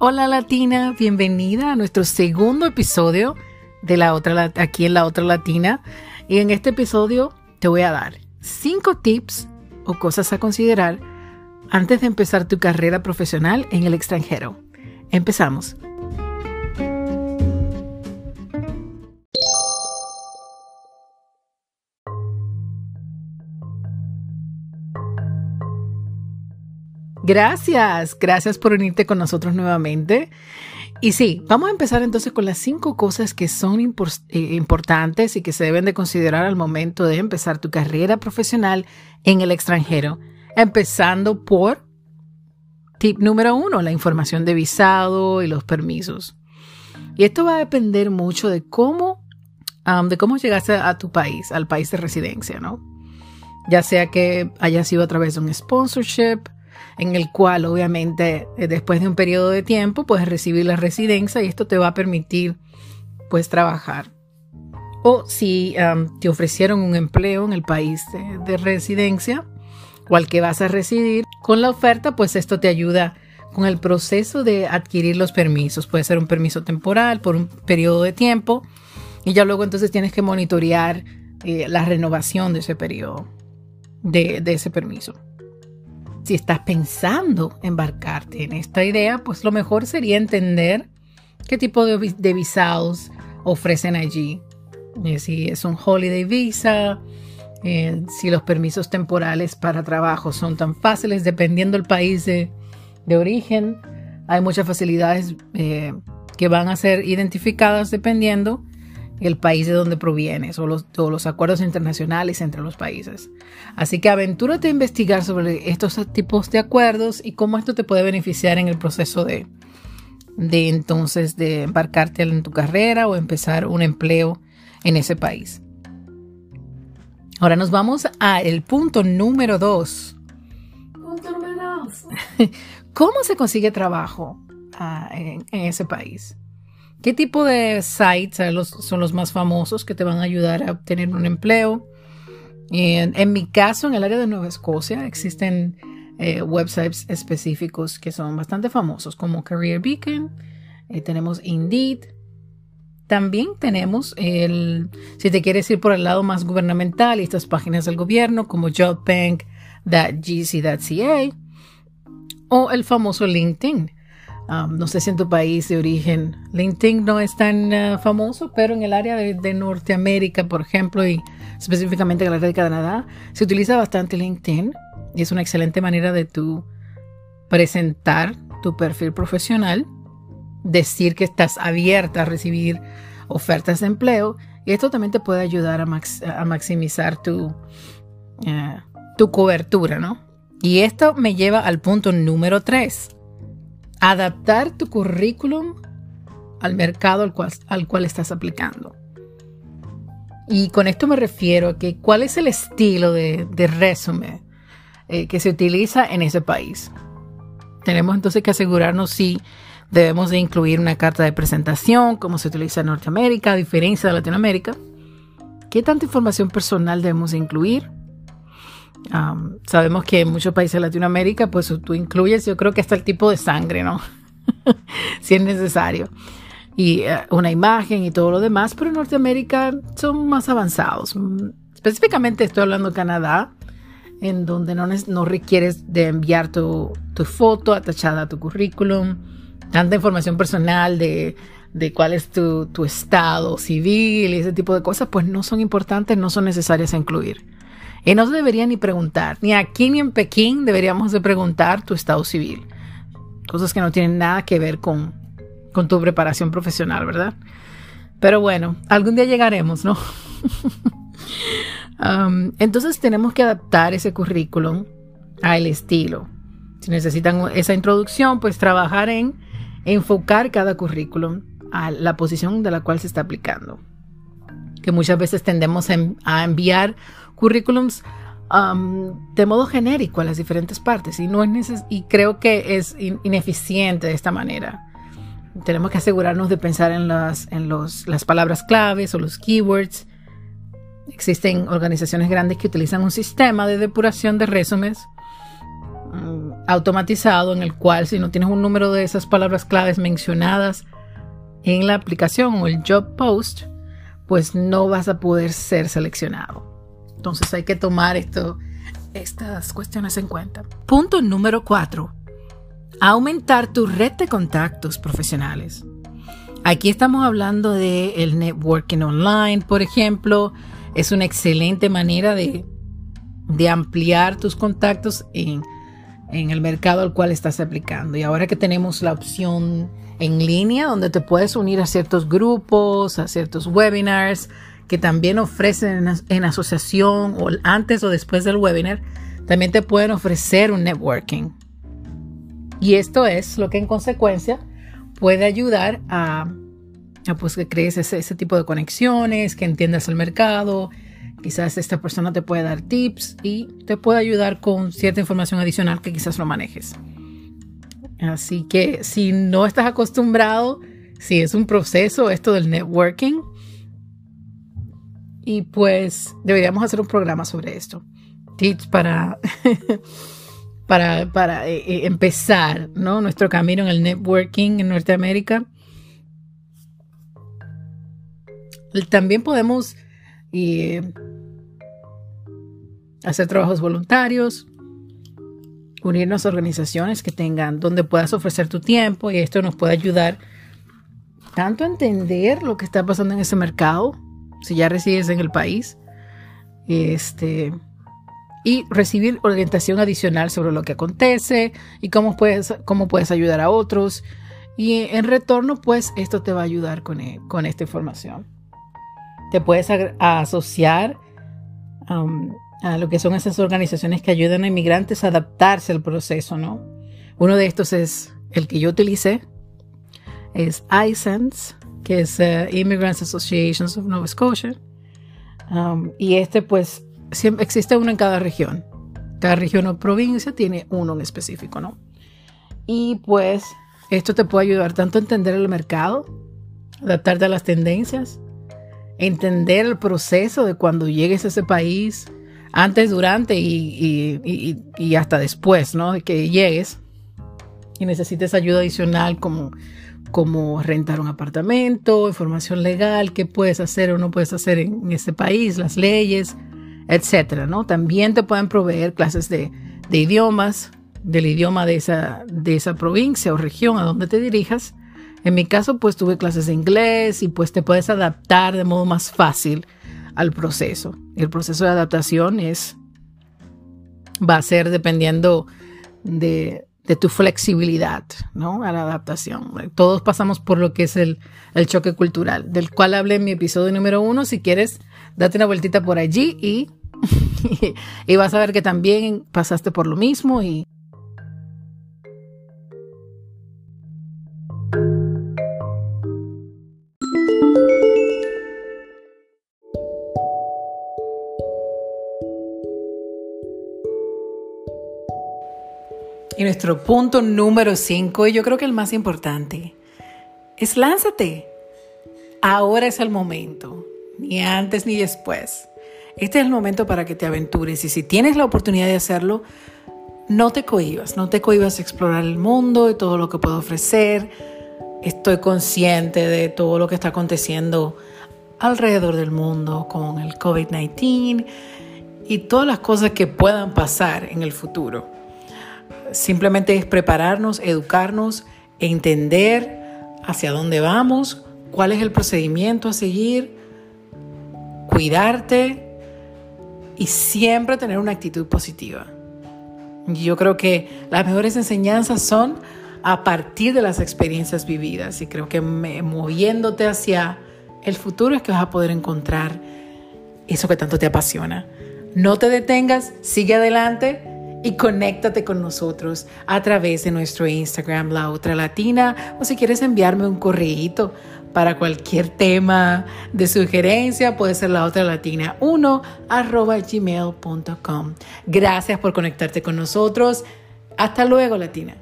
Hola Latina, bienvenida a nuestro segundo episodio de la otra aquí en la otra Latina. Y en este episodio te voy a dar cinco tips o cosas a considerar antes de empezar tu carrera profesional en el extranjero. Empezamos. Gracias, gracias por unirte con nosotros nuevamente. Y sí, vamos a empezar entonces con las cinco cosas que son eh, importantes y que se deben de considerar al momento de empezar tu carrera profesional en el extranjero. Empezando por tip número uno, la información de visado y los permisos. Y esto va a depender mucho de cómo, de cómo llegaste a tu país, al país de residencia, ¿no? Ya sea que haya sido a través de un sponsorship, en el cual obviamente eh, después de un periodo de tiempo puedes recibir la residencia y esto te va a permitir pues trabajar. O si te ofrecieron un empleo en el país de, residencia o al que vas a residir, con la oferta pues esto te ayuda con el proceso de adquirir los permisos. Puede ser un permiso temporal por un periodo de tiempo y ya luego entonces tienes que monitorear eh, la renovación de ese periodo, de ese permiso si estás pensando embarcarte en esta idea, pues lo mejor sería entender qué tipo de, visados ofrecen allí. Eh, si es un holiday visa, eh, si los permisos temporales para trabajo son tan fáciles dependiendo del país de, origen. Hay muchas facilidades eh, que van a ser identificadas dependiendo el país de donde provienes o los, los acuerdos internacionales entre los países. Así que aventúrate a investigar sobre estos tipos de acuerdos y cómo esto te puede beneficiar en el proceso de, de entonces de embarcarte en tu carrera o empezar un empleo en ese país. Ahora nos vamos al punto número dos. Punto número dos. ¿Cómo se consigue trabajo ah, en ese país? ¿Qué tipo de sites son los más famosos que te van a ayudar a obtener un empleo? En, mi caso, en el área de Nueva Escocia, existen eh, websites específicos que son bastante famosos, como Career Beacon, eh, tenemos Indeed, también tenemos el, si te quieres ir por el lado más gubernamental, estas páginas del gobierno como jobbank.gc.ca o el famoso LinkedIn. No sé si en tu país de origen LinkedIn no es tan uh, famoso, pero en el área de, Norteamérica, por ejemplo, y específicamente en el área de Canadá, se utiliza bastante LinkedIn y es una excelente manera de tu presentar tu perfil profesional, decir que estás abierta a recibir ofertas de empleo y esto también te puede ayudar a, maximizar tu, uh, tu cobertura, ¿no? Y esto me lleva al punto número 3 adaptar tu currículum al mercado al cual, al cual estás aplicando. Y con esto me refiero a que cuál es el estilo de, de resumen eh, que se utiliza en ese país. Tenemos entonces que asegurarnos si debemos de incluir una carta de presentación, como se utiliza en Norteamérica, a diferencia de Latinoamérica. ¿Qué tanta información personal debemos de incluir? Sabemos que en muchos países de Latinoamérica, pues tú incluyes, yo creo que hasta el tipo de sangre, ¿no? si es necesario. Y eh, una imagen y todo lo demás, pero en Norteamérica son más avanzados. Específicamente estoy hablando de Canadá, en donde no, requieres de enviar tu, foto atachada a tu currículum, tanta información personal de, de cuál es tu, tu estado civil y ese tipo de cosas, pues no son importantes, no son necesarias a incluir. Y no se debería ni preguntar, ni aquí ni en Pekín deberíamos de preguntar tu estado civil. Cosas que no tienen nada que ver con, tu preparación profesional, ¿verdad? Pero bueno, algún día llegaremos, ¿no? Um, entonces tenemos que adaptar ese currículum al estilo. Si necesitan esa introducción, pues trabajar en enfocar cada currículum a la posición de la cual se está aplicando. Que muchas veces tendemos a enviar currículums um, de modo genérico a las diferentes partes y, no es y creo que es ineficiente de esta manera. Tenemos que asegurarnos de pensar en, las, en los, las palabras claves o los keywords. Existen organizaciones grandes que utilizan un sistema de depuración de resúmenes. Um, automatizado en el cual si no tienes un número de esas palabras claves mencionadas en la aplicación o el job post, pues no vas a poder ser seleccionado. Entonces hay que tomar esto, estas cuestiones en cuenta. Punto número 4. Aumentar tu red de contactos profesionales. Aquí estamos hablando de el networking online, por ejemplo. Es una excelente manera de, de ampliar tus contactos en, en el mercado al cual estás aplicando. Y ahora que tenemos la opción en línea, donde te puedes unir a ciertos grupos, a ciertos webinars que también ofrecen en, asociación o antes o después del webinar, también te pueden ofrecer un networking. Y esto es lo que en consecuencia puede ayudar a, pues, que crees ese, ese, tipo de conexiones, que entiendas el mercado. Quizás esta persona te puede dar tips y te puede ayudar con cierta información adicional que quizás no manejes. Así que si no estás acostumbrado, si es un proceso esto del networking, y pues deberíamos hacer un programa sobre esto. Tips para, para, para eh, eh, empezar ¿no? nuestro camino en el networking en Norteamérica. También podemos eh, hacer trabajos voluntarios, unirnos a organizaciones que tengan donde puedas ofrecer tu tiempo y esto nos puede ayudar tanto a entender lo que está pasando en ese mercado, si ya resides en el país, este, y recibir orientación adicional sobre lo que acontece y cómo puedes, cómo puedes ayudar a otros. Y en retorno, pues esto te va a ayudar con, con esta información. Te puedes asociar a lo que son esas organizaciones que ayudan a inmigrantes a adaptarse al proceso, ¿no? Uno de estos es el que yo utilicé, es iSense, que es uh, Immigrants Associations of Nova Scotia. Um, y este, pues, siempre, existe uno en cada región. Cada región o provincia tiene uno en específico, ¿no? Y pues, esto te puede ayudar tanto a entender el mercado, adaptarte a las tendencias, entender el proceso de cuando llegues a ese país, antes, durante y, hasta después, ¿no? De que llegues y necesites ayuda adicional como, como rentar un apartamento, información legal, qué puedes hacer o no puedes hacer en, ese país, las leyes, etcétera, ¿no? También te pueden proveer clases de, de idiomas, del idioma de esa, de esa provincia o región a donde te dirijas. En mi caso, pues tuve clases de inglés y pues te puedes adaptar de modo más fácil al proceso. El proceso de adaptación es, va a ser dependiendo de, tu flexibilidad, ¿no? A la adaptación. Todos pasamos por lo que es el, choque cultural, del cual hablé en mi episodio número uno. Si quieres, date una vueltita por allí y, y vas a ver que también pasaste por lo mismo y Y nuestro punto número 5, y yo creo que el más importante, es lánzate. Ahora es el momento, ni antes ni después. Este es el momento para que te aventures y si tienes la oportunidad de hacerlo, no te cohibas, no te cohibas a explorar el mundo y todo lo que puedo ofrecer. Estoy consciente de todo lo que está aconteciendo alrededor del mundo con el COVID-19 y todas las cosas que puedan pasar en el futuro. Simplemente es prepararnos, educarnos, entender hacia dónde vamos, cuál es el procedimiento a seguir, cuidarte y siempre tener una actitud positiva. Yo creo que las mejores enseñanzas son a partir de las experiencias vividas y creo que moviéndote hacia el futuro es que vas a poder encontrar eso que tanto te apasiona. No te detengas, sigue adelante y conéctate con nosotros a través de nuestro Instagram La Otra Latina o si quieres enviarme un correíto para cualquier tema de sugerencia puede ser la otra latina 1 arroba gmail.com. Gracias por conectarte con nosotros. Hasta luego, Latina.